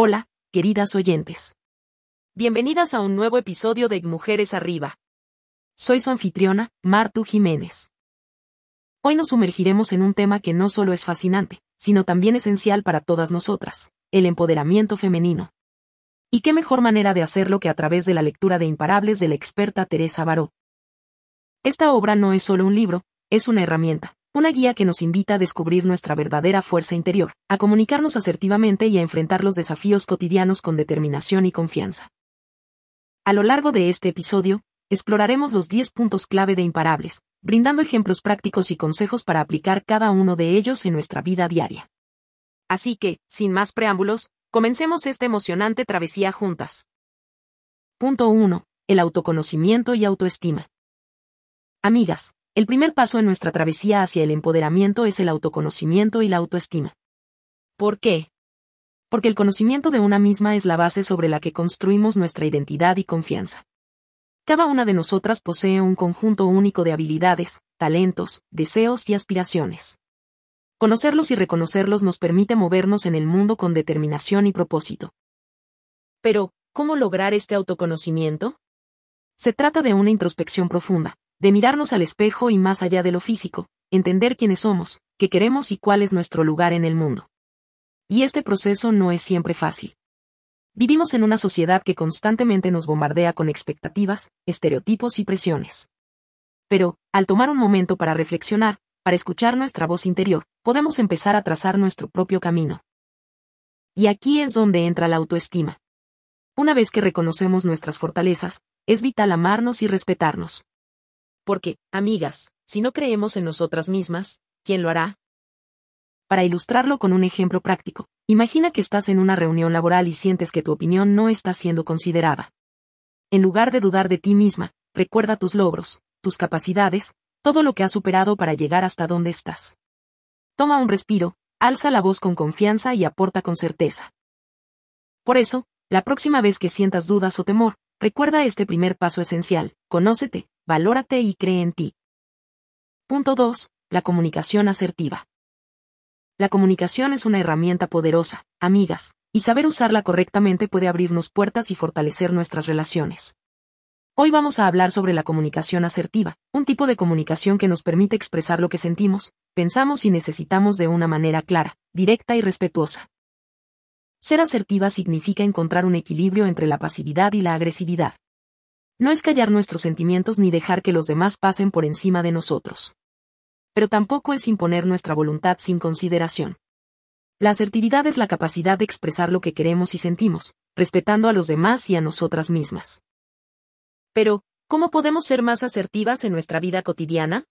Hola, queridas oyentes. Bienvenidas a un nuevo episodio de Mujeres Arriba. Soy su anfitriona, Martu Jiménez. Hoy nos sumergiremos en un tema que no solo es fascinante, sino también esencial para todas nosotras, el empoderamiento femenino. ¿Y qué mejor manera de hacerlo que a través de la lectura de Imparables de la experta Teresa Baró? Esta obra no es solo un libro, es una herramienta, una guía que nos invita a descubrir nuestra verdadera fuerza interior, a comunicarnos asertivamente y a enfrentar los desafíos cotidianos con determinación y confianza. A lo largo de este episodio, exploraremos los 10 puntos clave de Imparables, brindando ejemplos prácticos y consejos para aplicar cada uno de ellos en nuestra vida diaria. Así que, sin más preámbulos, comencemos esta emocionante travesía juntas. Punto 1. El autoconocimiento y autoestima. Amigas, el primer paso en nuestra travesía hacia el empoderamiento es el autoconocimiento y la autoestima. ¿Por qué? Porque el conocimiento de una misma es la base sobre la que construimos nuestra identidad y confianza. Cada una de nosotras posee un conjunto único de habilidades, talentos, deseos y aspiraciones. Conocerlos y reconocerlos nos permite movernos en el mundo con determinación y propósito. Pero, ¿cómo lograr este autoconocimiento? Se trata de una introspección profunda, de mirarnos al espejo y más allá de lo físico, entender quiénes somos, qué queremos y cuál es nuestro lugar en el mundo. Y este proceso no es siempre fácil. Vivimos en una sociedad que constantemente nos bombardea con expectativas, estereotipos y presiones. Pero, al tomar un momento para reflexionar, para escuchar nuestra voz interior, podemos empezar a trazar nuestro propio camino. Y aquí es donde entra la autoestima. Una vez que reconocemos nuestras fortalezas, es vital amarnos y respetarnos. Porque, amigas, si no creemos en nosotras mismas, ¿quién lo hará? Para ilustrarlo con un ejemplo práctico, imagina que estás en una reunión laboral y sientes que tu opinión no está siendo considerada. En lugar de dudar de ti misma, recuerda tus logros, tus capacidades, todo lo que has superado para llegar hasta donde estás. Toma un respiro, alza la voz con confianza y aporta con certeza. Por eso, la próxima vez que sientas dudas o temor, recuerda este primer paso esencial, conócete, valórate y cree en ti. Punto 2. La comunicación asertiva. La comunicación es una herramienta poderosa, amigas, y saber usarla correctamente puede abrirnos puertas y fortalecer nuestras relaciones. Hoy vamos a hablar sobre la comunicación asertiva, un tipo de comunicación que nos permite expresar lo que sentimos, pensamos y necesitamos de una manera clara, directa y respetuosa. Ser asertiva significa encontrar un equilibrio entre la pasividad y la agresividad. No es callar nuestros sentimientos ni dejar que los demás pasen por encima de nosotros. Pero tampoco es imponer nuestra voluntad sin consideración. La asertividad es la capacidad de expresar lo que queremos y sentimos, respetando a los demás y a nosotras mismas. Pero, ¿cómo podemos ser más asertivas en nuestra vida cotidiana?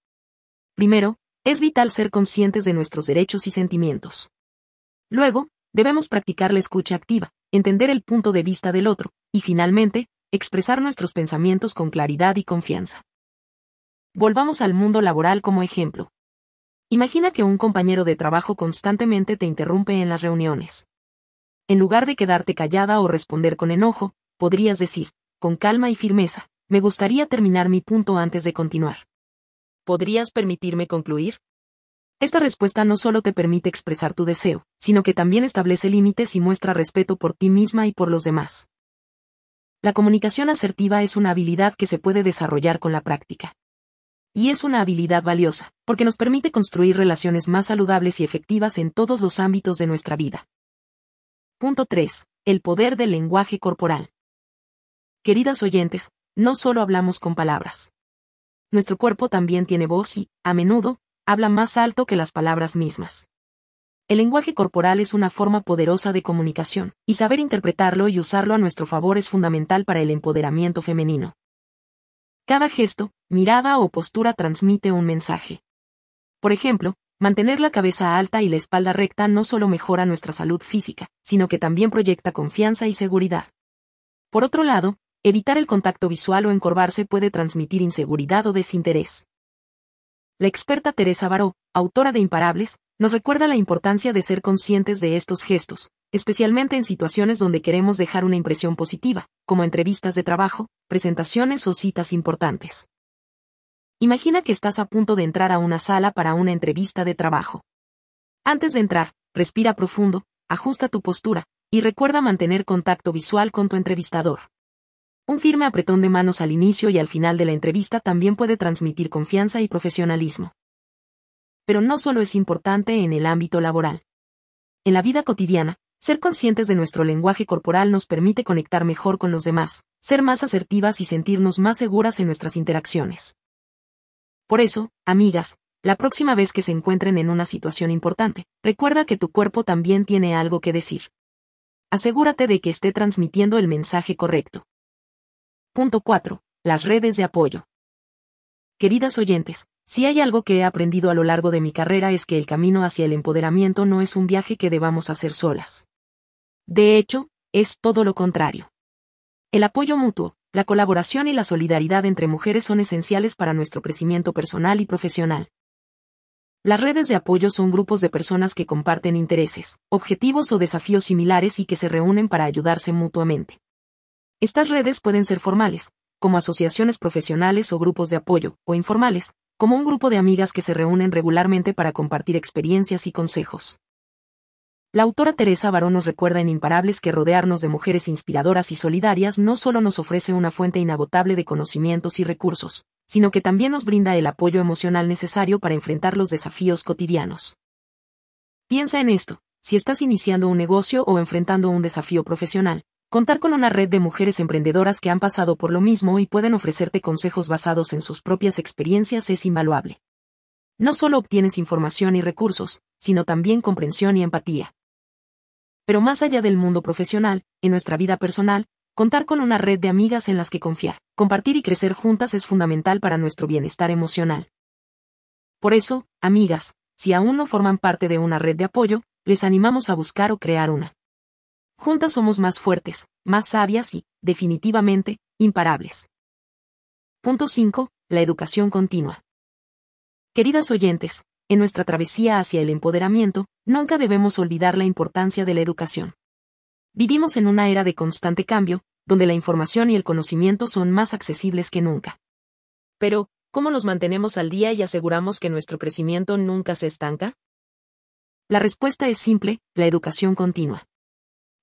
Primero, es vital ser conscientes de nuestros derechos y sentimientos. Luego, debemos practicar la escucha activa, entender el punto de vista del otro, y finalmente, expresar nuestros pensamientos con claridad y confianza. Volvamos al mundo laboral como ejemplo. Imagina que un compañero de trabajo constantemente te interrumpe en las reuniones. En lugar de quedarte callada o responder con enojo, podrías decir, con calma y firmeza, me gustaría terminar mi punto antes de continuar. ¿Podrías permitirme concluir? Esta respuesta no solo te permite expresar tu deseo, sino que también establece límites y muestra respeto por ti misma y por los demás. La comunicación asertiva es una habilidad que se puede desarrollar con la práctica. Y es una habilidad valiosa, porque nos permite construir relaciones más saludables y efectivas en todos los ámbitos de nuestra vida. Punto 3. El poder del lenguaje corporal. Queridas oyentes, no solo hablamos con palabras. Nuestro cuerpo también tiene voz y, a menudo, habla más alto que las palabras mismas. El lenguaje corporal es una forma poderosa de comunicación, y saber interpretarlo y usarlo a nuestro favor es fundamental para el empoderamiento femenino. Cada gesto, mirada o postura transmite un mensaje. Por ejemplo, mantener la cabeza alta y la espalda recta no solo mejora nuestra salud física, sino que también proyecta confianza y seguridad. Por otro lado, evitar el contacto visual o encorvarse puede transmitir inseguridad o desinterés. La experta Teresa Baró, autora de Imparables, nos recuerda la importancia de ser conscientes de estos gestos, especialmente en situaciones donde queremos dejar una impresión positiva, como entrevistas de trabajo, presentaciones o citas importantes. Imagina que estás a punto de entrar a una sala para una entrevista de trabajo. Antes de entrar, respira profundo, ajusta tu postura, Y recuerda mantener contacto visual con tu entrevistador. Un firme apretón de manos al inicio y al final de la entrevista también puede transmitir confianza y profesionalismo. Pero no solo es importante en el ámbito laboral. En la vida cotidiana, ser conscientes de nuestro lenguaje corporal nos permite conectar mejor con los demás, ser más asertivas y sentirnos más seguras en nuestras interacciones. Por eso, amigas, la próxima vez que se encuentren en una situación importante, recuerda que tu cuerpo también tiene algo que decir. Asegúrate de que esté transmitiendo el mensaje correcto. Punto 4. Las redes de apoyo. Queridas oyentes, si hay algo que he aprendido a lo largo de mi carrera es que el camino hacia el empoderamiento no es un viaje que debamos hacer solas. De hecho, es todo lo contrario. El apoyo mutuo, la colaboración y la solidaridad entre mujeres son esenciales para nuestro crecimiento personal y profesional. Las redes de apoyo son grupos de personas que comparten intereses, objetivos o desafíos similares y que se reúnen para ayudarse mutuamente. Estas redes pueden ser formales, como asociaciones profesionales o grupos de apoyo, o informales, como un grupo de amigas que se reúnen regularmente para compartir experiencias y consejos. La autora Teresa Barón nos recuerda en Imparables que rodearnos de mujeres inspiradoras y solidarias no solo nos ofrece una fuente inagotable de conocimientos y recursos, sino que también nos brinda el apoyo emocional necesario para enfrentar los desafíos cotidianos. Piensa en esto, si estás iniciando un negocio o enfrentando un desafío profesional, contar con una red de mujeres emprendedoras que han pasado por lo mismo y pueden ofrecerte consejos basados en sus propias experiencias es invaluable. No solo obtienes información y recursos, sino también comprensión y empatía. Pero más allá del mundo profesional, en nuestra vida personal, contar con una red de amigas en las que confiar, compartir y crecer juntas es fundamental para nuestro bienestar emocional. Por eso, amigas, si aún no forman parte de una red de apoyo, les animamos a buscar o crear una. Juntas somos más fuertes, más sabias y, definitivamente, imparables. Punto 5. La educación continua. Queridas oyentes, en nuestra travesía hacia el empoderamiento, nunca debemos olvidar la importancia de la educación. Vivimos en una era de constante cambio, donde la información y el conocimiento son más accesibles que nunca. Pero, ¿cómo nos mantenemos al día y aseguramos que nuestro crecimiento nunca se estanca? La respuesta es simple, la educación continua.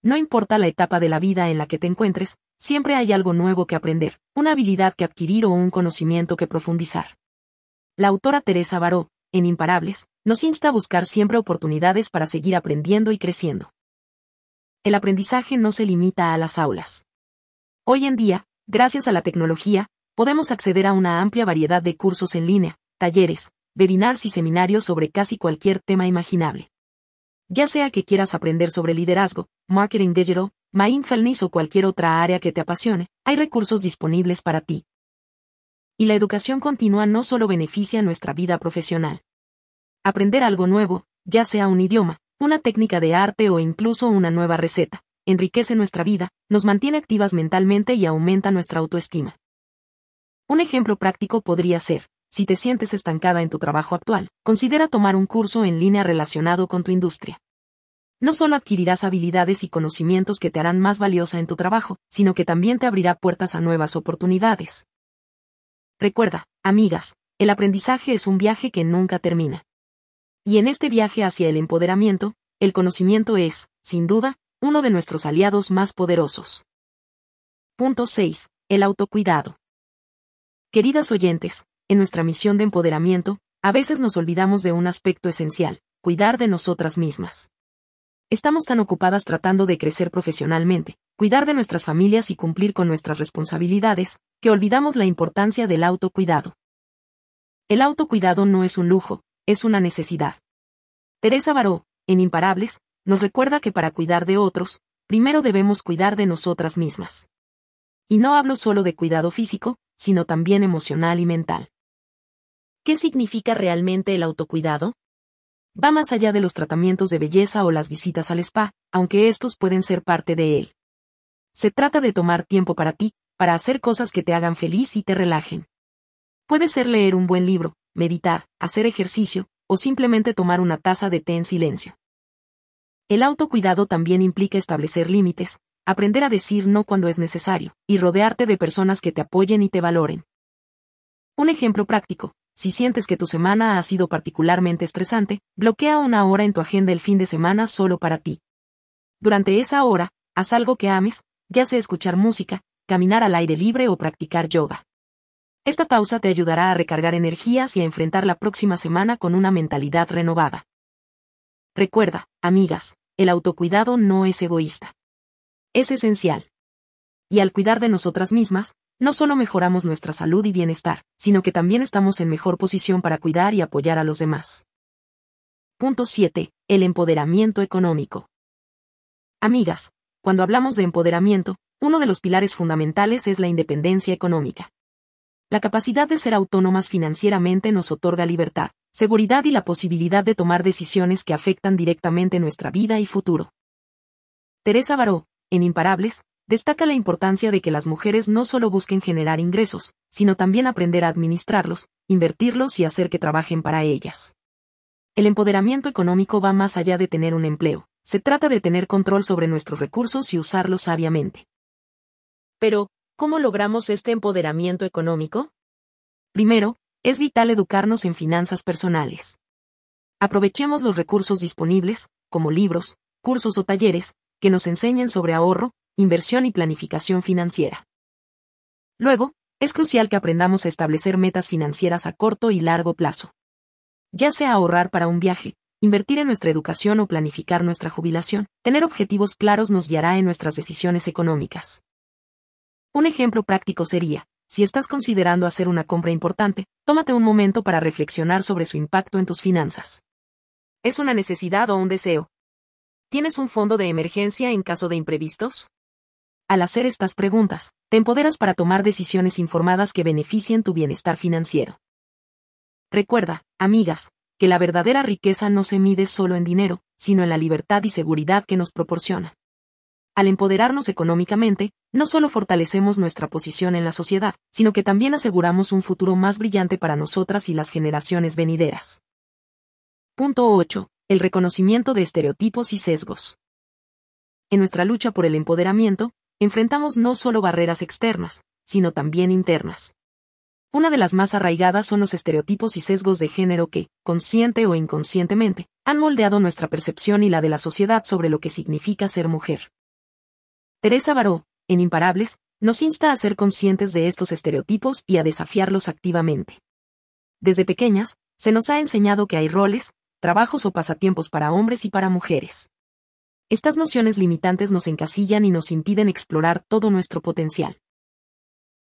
No importa la etapa de la vida en la que te encuentres, siempre hay algo nuevo que aprender, una habilidad que adquirir o un conocimiento que profundizar. La autora Teresa Baró, en Imparables, nos insta a buscar siempre oportunidades para seguir aprendiendo y creciendo. El aprendizaje no se limita a las aulas. Hoy en día, gracias a la tecnología, podemos acceder a una amplia variedad de cursos en línea, talleres, webinars y seminarios sobre casi cualquier tema imaginable. Ya sea que quieras aprender sobre liderazgo, marketing digital, mindfulness o cualquier otra área que te apasione, hay recursos disponibles para ti. Y la educación continua no solo beneficia nuestra vida profesional. Aprender algo nuevo, ya sea un idioma, una técnica de arte o incluso una nueva receta, enriquece nuestra vida, nos mantiene activas mentalmente y aumenta nuestra autoestima. Un ejemplo práctico podría ser, si te sientes estancada en tu trabajo actual, considera tomar un curso en línea relacionado con tu industria. No solo adquirirás habilidades y conocimientos que te harán más valiosa en tu trabajo, sino que también te abrirá puertas a nuevas oportunidades. Recuerda, amigas, el aprendizaje es un viaje que nunca termina. Y en este viaje hacia el empoderamiento, el conocimiento es, sin duda, uno de nuestros aliados más poderosos. Punto 6. El autocuidado. Queridas oyentes, en nuestra misión de empoderamiento, a veces nos olvidamos de un aspecto esencial, cuidar de nosotras mismas. Estamos tan ocupadas tratando de crecer profesionalmente, cuidar de nuestras familias y cumplir con nuestras responsabilidades, que olvidamos la importancia del autocuidado. El autocuidado no es un lujo, es una necesidad. Teresa Baró, en Imparables, nos recuerda que para cuidar de otros, primero debemos cuidar de nosotras mismas. Y no hablo solo de cuidado físico, sino también emocional y mental. ¿Qué significa realmente el autocuidado? Va más allá de los tratamientos de belleza o las visitas al spa, aunque estos pueden ser parte de él. Se trata de tomar tiempo para ti, para hacer cosas que te hagan feliz y te relajen. Puede ser leer un buen libro, meditar, hacer ejercicio, o simplemente tomar una taza de té en silencio. El autocuidado también implica establecer límites, aprender a decir no cuando es necesario, y rodearte de personas que te apoyen y te valoren. Un ejemplo práctico, si sientes que tu semana ha sido particularmente estresante, bloquea una hora en tu agenda el fin de semana solo para ti. Durante esa hora, haz algo que ames, ya sea escuchar música, caminar al aire libre o practicar yoga. Esta pausa te ayudará a recargar energías y a enfrentar la próxima semana con una mentalidad renovada. Recuerda, amigas, el autocuidado no es egoísta. Es esencial. Y al cuidar de nosotras mismas, no solo mejoramos nuestra salud y bienestar, sino que también estamos en mejor posición para cuidar y apoyar a los demás. Punto 7. El empoderamiento económico. Amigas, cuando hablamos de empoderamiento, uno de los pilares fundamentales es la independencia económica. La capacidad de ser autónomas financieramente nos otorga libertad, seguridad y la posibilidad de tomar decisiones que afectan directamente nuestra vida y futuro. Teresa Baró, en Imparables, destaca la importancia de que las mujeres no solo busquen generar ingresos, sino también aprender a administrarlos, invertirlos y hacer que trabajen para ellas. El empoderamiento económico va más allá de tener un empleo, se trata de tener control sobre nuestros recursos y usarlos sabiamente. Pero, ¿cómo logramos este empoderamiento económico? Primero, es vital educarnos en finanzas personales. Aprovechemos los recursos disponibles, como libros, cursos o talleres, que nos enseñen sobre ahorro, inversión y planificación financiera. Luego, es crucial que aprendamos a establecer metas financieras a corto y largo plazo. Ya sea ahorrar para un viaje, invertir en nuestra educación o planificar nuestra jubilación, tener objetivos claros nos guiará en nuestras decisiones económicas. Un ejemplo práctico sería, si estás considerando hacer una compra importante, tómate un momento para reflexionar sobre su impacto en tus finanzas. ¿Es una necesidad o un deseo? ¿Tienes un fondo de emergencia en caso de imprevistos? Al hacer estas preguntas, te empoderas para tomar decisiones informadas que beneficien tu bienestar financiero. Recuerda, amigas, que la verdadera riqueza no se mide solo en dinero, sino en la libertad y seguridad que nos proporciona. Al empoderarnos económicamente, no solo fortalecemos nuestra posición en la sociedad, sino que también aseguramos un futuro más brillante para nosotras y las generaciones venideras. Punto 8. El reconocimiento de estereotipos y sesgos. En nuestra lucha por el empoderamiento, enfrentamos no solo barreras externas, sino también internas. Una de las más arraigadas son los estereotipos y sesgos de género que, consciente o inconscientemente, han moldeado nuestra percepción y la de la sociedad sobre lo que significa ser mujer. Teresa Baró, en Imparables, nos insta a ser conscientes de estos estereotipos y a desafiarlos activamente. Desde pequeñas, se nos ha enseñado que hay roles, trabajos o pasatiempos para hombres y para mujeres. Estas nociones limitantes nos encasillan y nos impiden explorar todo nuestro potencial.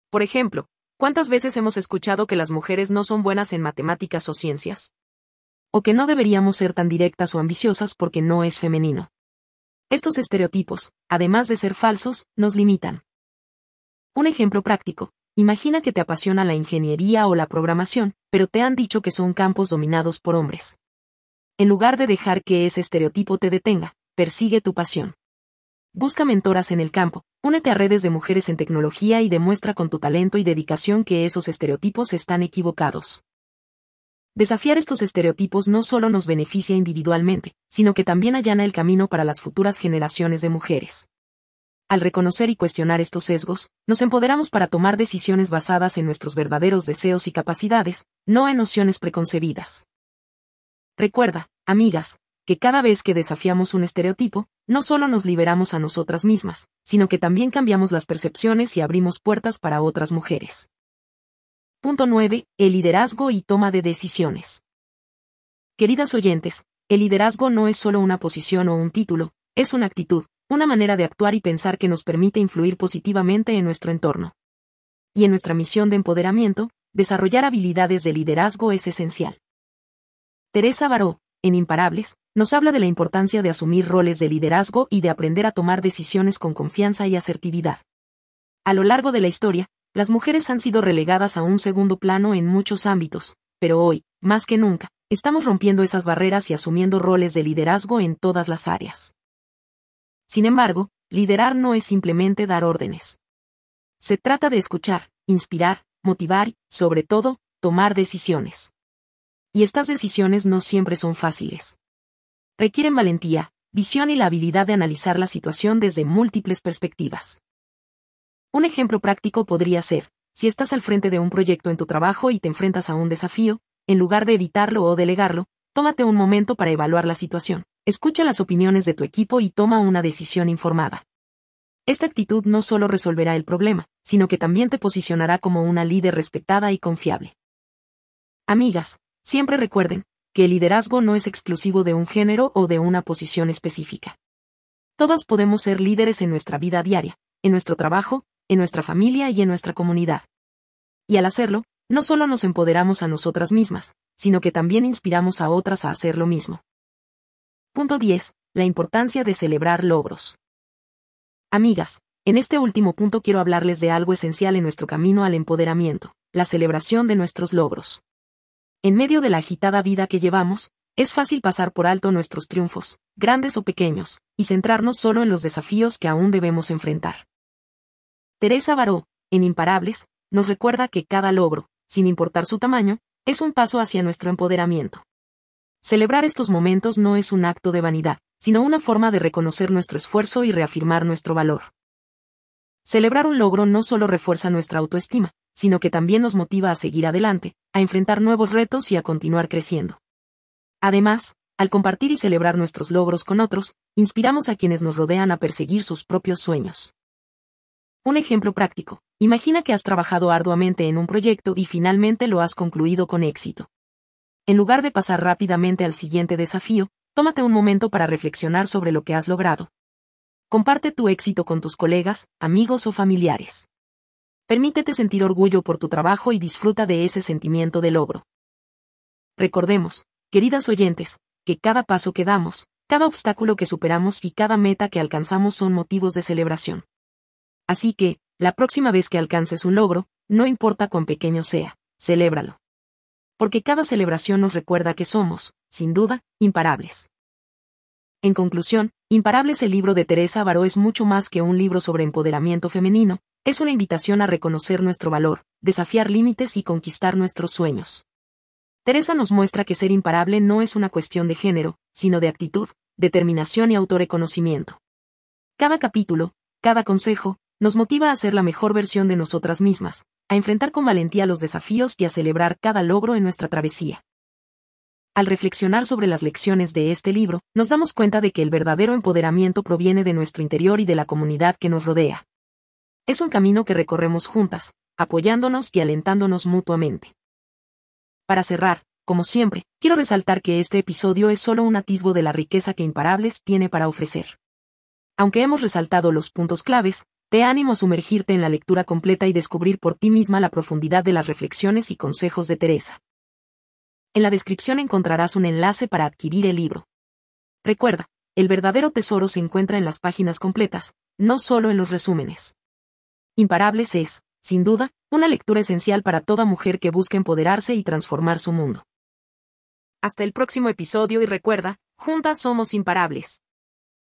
Por ejemplo, ¿cuántas veces hemos escuchado que las mujeres no son buenas en matemáticas o ciencias? O que no deberíamos ser tan directas o ambiciosas porque no es femenino. Estos estereotipos, además de ser falsos, nos limitan. Un ejemplo práctico. Imagina que te apasiona la ingeniería o la programación, pero te han dicho que son campos dominados por hombres. En lugar de dejar que ese estereotipo te detenga, persigue tu pasión. Busca mentoras en el campo, únete a redes de mujeres en tecnología y demuestra con tu talento y dedicación que esos estereotipos están equivocados. Desafiar estos estereotipos no solo nos beneficia individualmente, sino que también allana el camino para las futuras generaciones de mujeres. Al reconocer y cuestionar estos sesgos, nos empoderamos para tomar decisiones basadas en nuestros verdaderos deseos y capacidades, no en nociones preconcebidas. Recuerda, amigas, que cada vez que desafiamos un estereotipo, no solo nos liberamos a nosotras mismas, sino que también cambiamos las percepciones y abrimos puertas para otras mujeres. Punto 9. El liderazgo y toma de decisiones. Queridas oyentes, el liderazgo no es solo una posición o un título, es una actitud, una manera de actuar y pensar que nos permite influir positivamente en nuestro entorno. Y en nuestra misión de empoderamiento, desarrollar habilidades de liderazgo es esencial. Teresa Baró, en Imparables, nos habla de la importancia de asumir roles de liderazgo y de aprender a tomar decisiones con confianza y asertividad. A lo largo de la historia, las mujeres han sido relegadas a un segundo plano en muchos ámbitos, pero hoy, más que nunca, estamos rompiendo esas barreras y asumiendo roles de liderazgo en todas las áreas. Sin embargo, liderar no es simplemente dar órdenes. Se trata de escuchar, inspirar, motivar sobre todo, tomar decisiones. Y estas decisiones no siempre son fáciles. Requieren valentía, visión y la habilidad de analizar la situación desde múltiples perspectivas. Un ejemplo práctico podría ser, si estás al frente de un proyecto en tu trabajo y te enfrentas a un desafío, en lugar de evitarlo o delegarlo, tómate un momento para evaluar la situación, escucha las opiniones de tu equipo y toma una decisión informada. Esta actitud no solo resolverá el problema, sino que también te posicionará como una líder respetada y confiable. Amigas, siempre recuerden, que el liderazgo no es exclusivo de un género o de una posición específica. Todas podemos ser líderes en nuestra vida diaria, en nuestro trabajo, en nuestra familia y en nuestra comunidad. Y al hacerlo, no solo nos empoderamos a nosotras mismas, sino que también inspiramos a otras a hacer lo mismo. Punto 10. La importancia de celebrar logros. Amigas, en este último punto quiero hablarles de algo esencial en nuestro camino al empoderamiento, la celebración de nuestros logros. En medio de la agitada vida que llevamos, es fácil pasar por alto nuestros triunfos, grandes o pequeños, y centrarnos solo en los desafíos que aún debemos enfrentar. Teresa Baró, en Imparables, nos recuerda que cada logro, sin importar su tamaño, es un paso hacia nuestro empoderamiento. Celebrar estos momentos no es un acto de vanidad, sino una forma de reconocer nuestro esfuerzo y reafirmar nuestro valor. Celebrar un logro no solo refuerza nuestra autoestima, sino que también nos motiva a seguir adelante, a enfrentar nuevos retos y a continuar creciendo. Además, al compartir y celebrar nuestros logros con otros, inspiramos a quienes nos rodean a perseguir sus propios sueños. Un ejemplo práctico. Imagina que has trabajado arduamente en un proyecto y finalmente lo has concluido con éxito. En lugar de pasar rápidamente al siguiente desafío, tómate un momento para reflexionar sobre lo que has logrado. Comparte tu éxito con tus colegas, amigos o familiares. Permítete sentir orgullo por tu trabajo y disfruta de ese sentimiento de logro. Recordemos, queridas oyentes, que cada paso que damos, cada obstáculo que superamos y cada meta que alcanzamos son motivos de celebración. Así que, la próxima vez que alcances un logro, no importa cuán pequeño sea, celébralo. Porque cada celebración nos recuerda que somos, sin duda, imparables. En conclusión, Imparables el libro de Teresa Baró es mucho más que un libro sobre empoderamiento femenino, es una invitación a reconocer nuestro valor, desafiar límites y conquistar nuestros sueños. Teresa nos muestra que ser imparable no es una cuestión de género, sino de actitud, determinación y autorreconocimiento. Cada capítulo, cada consejo, nos motiva a ser la mejor versión de nosotras mismas, a enfrentar con valentía los desafíos y a celebrar cada logro en nuestra travesía. Al reflexionar sobre las lecciones de este libro, nos damos cuenta de que el verdadero empoderamiento proviene de nuestro interior y de la comunidad que nos rodea. Es un camino que recorremos juntas, apoyándonos y alentándonos mutuamente. Para cerrar, como siempre, quiero resaltar que este episodio es solo un atisbo de la riqueza que Imparables tiene para ofrecer. Aunque hemos resaltado los puntos claves, te animo a sumergirte en la lectura completa y descubrir por ti misma la profundidad de las reflexiones y consejos de Teresa. En la descripción encontrarás un enlace para adquirir el libro. Recuerda, el verdadero tesoro se encuentra en las páginas completas, no solo en los resúmenes. Imparables es, sin duda, una lectura esencial para toda mujer que busque empoderarse y transformar su mundo. Hasta el próximo episodio y recuerda, juntas somos imparables.